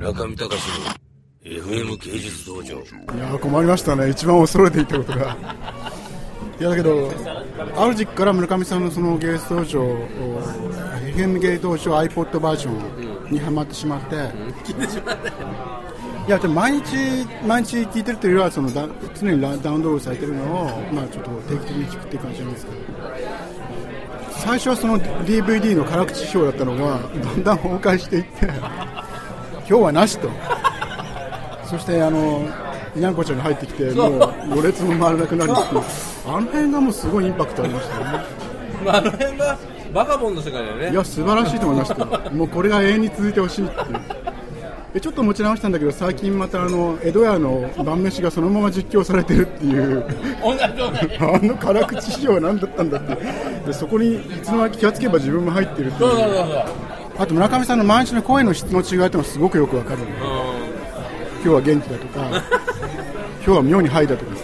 村上隆の FM 芸術道場。いや困りましたね、一番恐れていたことが。いやだけど、ある時期から村上さんのその芸術道場を、FM 芸術道場 iPod バージョンにはまってしまって、いやでも毎日、毎日聞いてるというよりはそのだ常にダウンロードされてるのを、まあ、ちょっと定期的に聞くっていう感じなんですけど、最初はその DVD の辛口表だったのが、だんだん崩壊していって、今日はなしと。そしてあのにゃんこちゃんが入ってきて、もうろれつも回らなくなるっていう、あの辺がもうすごいインパクトありましたね。まあ、あの辺がバカボンの世界だよねいや、素晴らしいと思いました。もうこれが永遠に続いてほしいっていう。でちょっと持ち直したんだけど、最近またあの江戸屋の晩飯がそのまま実況されてるっていう、あの辛口師匠は何だったんだってでそこにいつの間にか気がつけば自分も入ってるっていうあと村上さんの毎日の声の質の違いっていうのがすごくよくわかる、今日は元気だとか、今日は妙にハイだとか。さ。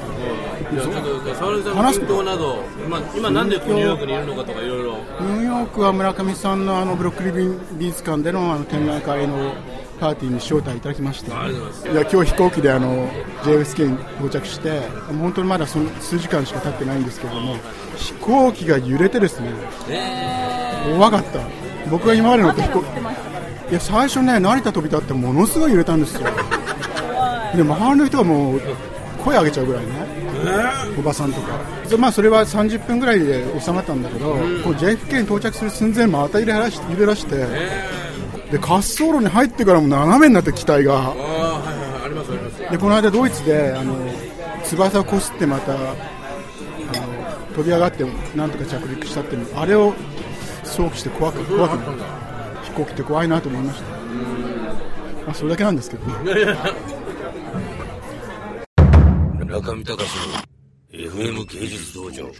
いやちょっと沙織さんの近況など今今なんでニューヨークにいるのかとかいろいろ。ニューヨークは村上さんのあのブロックリビン美術館でのあの展覧会のパーティーに招待いただきまして、いや今日飛行機であの JFK に到着して、本当にまだその数時間しか経ってないんですけれども、飛行機が揺れてですね、怖かった、僕が今まで乗った飛行機、いや最初ね、成田飛び立ってものすごい揺れたんですよ、で周りの人がもう声上げちゃうぐらいね。おばさんとか、でまあ、それは30分ぐらいで収まったんだけど、こう JFK に到着する寸前、また揺れらし揺れらして、で滑走路に入ってからも斜めになって機体が、でこの間、ドイツであの翼をこすってまたあの飛び上がって、なんとか着陸したっていうの、あれを想起して怖く怖く飛行機って怖いなと思いました、まあ、それだけなんですけどね。村上隆の FM 芸術道場。